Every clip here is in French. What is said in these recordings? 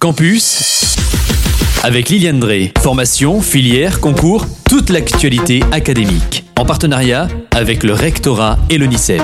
Campus avec Liliane Drey. Formation, filière, concours, toute l'actualité académique. En partenariat avec le rectorat et l'ONICEP.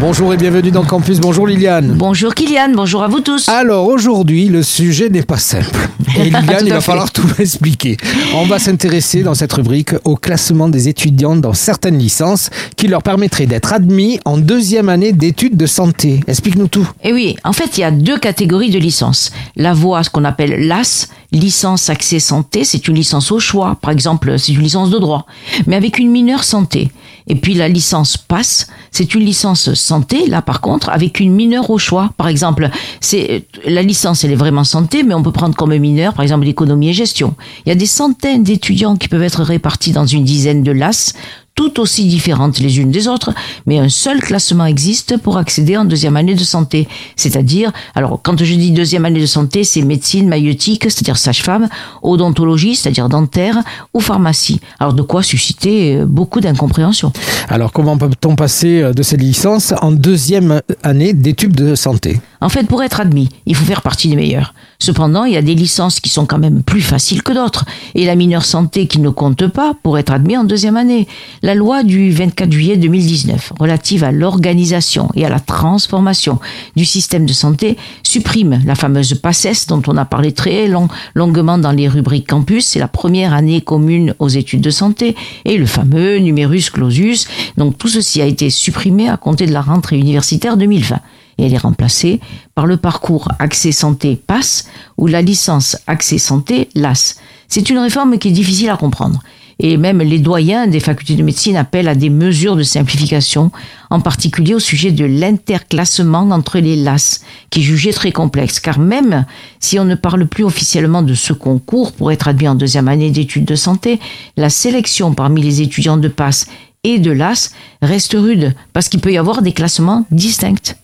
Bonjour et bienvenue dans Campus. Bonjour Liliane. Bonjour Kylian, bonjour à vous tous. Alors aujourd'hui, le sujet n'est pas simple. Et Liliane, il va falloir tout expliquer. On va s'intéresser dans cette rubrique au classement des étudiants dans certaines licences qui leur permettraient d'être admis en deuxième année d'études de santé. Explique-nous tout. Eh oui, en fait, il y a deux catégories de licences. La voie, ce qu'on appelle LAS, licence accès santé, c'est une licence au choix. Par exemple, c'est une licence de droit, mais avec une mineure santé. Et puis la licence PASS, c'est une licence santé, là par contre, avec une mineure au choix. Par exemple, c'est la licence, elle est vraiment santé, mais on peut prendre comme mineur, par exemple, l'économie et gestion. Il y a des centaines d'étudiants qui peuvent être répartis dans une dizaine de LAS, toutes aussi différentes les unes des autres, mais un seul classement existe pour accéder en deuxième année de santé. C'est-à-dire, alors quand je dis deuxième année de santé, c'est médecine, maïeutique, c'est-à-dire sage-femme, odontologie, c'est-à-dire dentaire, ou pharmacie. Alors de quoi susciter euh, beaucoup d'incompréhension. Alors comment peut-on passer euh, de ces licences en deuxième année d'études de santé? En fait, pour être admis, il faut faire partie des meilleurs. Cependant, il y a des licences qui sont quand même plus faciles que d'autres. Et la mineure santé qui ne compte pas pour être admis en deuxième année. La loi du 24 juillet 2019 relative à l'organisation et à la transformation du système de santé supprime la fameuse PACES dont on a parlé très long, longuement dans les rubriques campus. C'est la première année commune aux études de santé et le fameux numerus clausus. Donc tout ceci a été supprimé à compter de la rentrée universitaire 2020 et elle est remplacée par le parcours Accès Santé PASS ou la licence Accès Santé LAS. C'est une réforme qui est difficile à comprendre. Et même les doyens des facultés de médecine appellent à des mesures de simplification, en particulier au sujet de l'interclassement entre les LAS, qui est jugé très complexe. Car même si on ne parle plus officiellement de ce concours pour être admis en deuxième année d'études de santé, la sélection parmi les étudiants de PASS et de LAS reste rude, parce qu'il peut y avoir des classements distincts.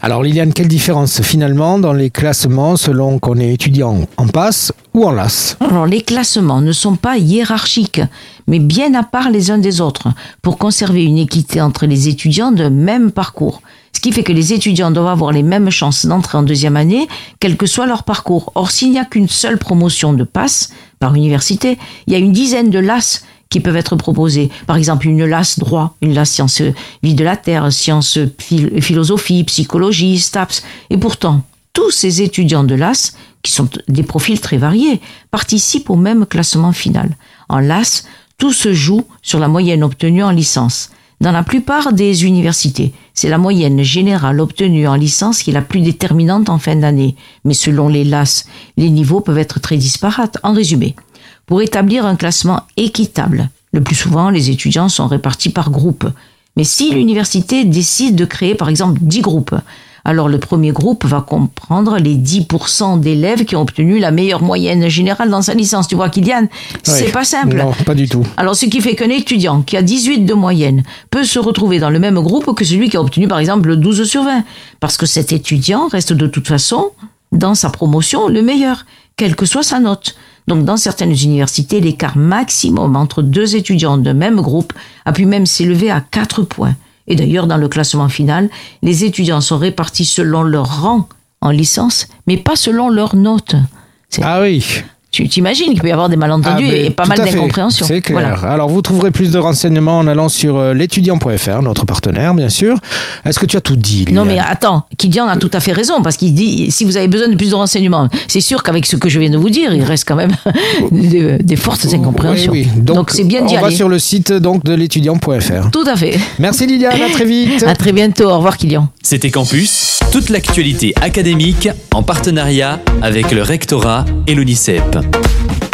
Alors Liliane, quelle différence finalement dans les classements selon qu'on est étudiant en passe ou en LAS? Alors, les classements ne sont pas hiérarchiques, mais bien à part les uns des autres, pour conserver une équité entre les étudiants de même parcours. Ce qui fait que les étudiants doivent avoir les mêmes chances d'entrer en deuxième année, quel que soit leur parcours. Or, s'il n'y a qu'une seule promotion de passe par université, il y a une dizaine de LAS qui peuvent être proposés. Par exemple, une LAS droit, une LAS sciences vie de la terre, sciences phil- philosophie, psychologie, STAPS. Et pourtant, tous ces étudiants de LAS, qui sont des profils très variés, participent au même classement final. En LAS, tout se joue sur la moyenne obtenue en licence. Dans la plupart des universités, c'est la moyenne générale obtenue en licence qui est la plus déterminante en fin d'année. Mais selon les LAS, les niveaux peuvent être très disparates. En résumé, pour établir un classement équitable. Le plus souvent, les étudiants sont répartis par groupe. Mais si l'université décide de créer par exemple 10 groupes, alors le premier groupe va comprendre les 10% d'élèves qui ont obtenu la meilleure moyenne générale dans sa licence. Tu vois, Kylian, c'est Oui. pas simple. Non, pas du tout. Alors, ce qui fait qu'un étudiant qui a 18 de moyenne peut se retrouver dans le même groupe que celui qui a obtenu, par exemple, 12 sur 20. Parce que cet étudiant reste de toute façon, dans sa promotion, le meilleur, quelle que soit sa note. Donc, dans certaines universités, l'écart maximum entre deux étudiants de même groupe a pu même s'élever à 4 points. Et d'ailleurs, dans le classement final, les étudiants sont répartis selon leur rang en licence, mais pas selon leur note. Ah oui. Tu t'imagines qu'il peut y avoir des malentendus Ah, et pas mal d'incompréhensions. C'est clair. Voilà. Alors vous trouverez plus de renseignements en allant sur euh, l'étudiant.fr, notre partenaire bien sûr. Est-ce que tu as tout dit Non mais attends, Kylian a tout à fait raison parce qu'il dit si vous avez besoin de plus de renseignements, c'est sûr qu'avec ce que je viens de vous dire, il reste quand même des, des fortes incompréhensions. Oui, oui. Donc c'est bien d'y On va aller. sur le site donc de l'étudiant.fr. Tout à fait. Merci Liliane, à très vite. À très bientôt. Au revoir Kylian. C'était Campus, toute l'actualité académique en partenariat avec le rectorat et l'ONICEP. thank you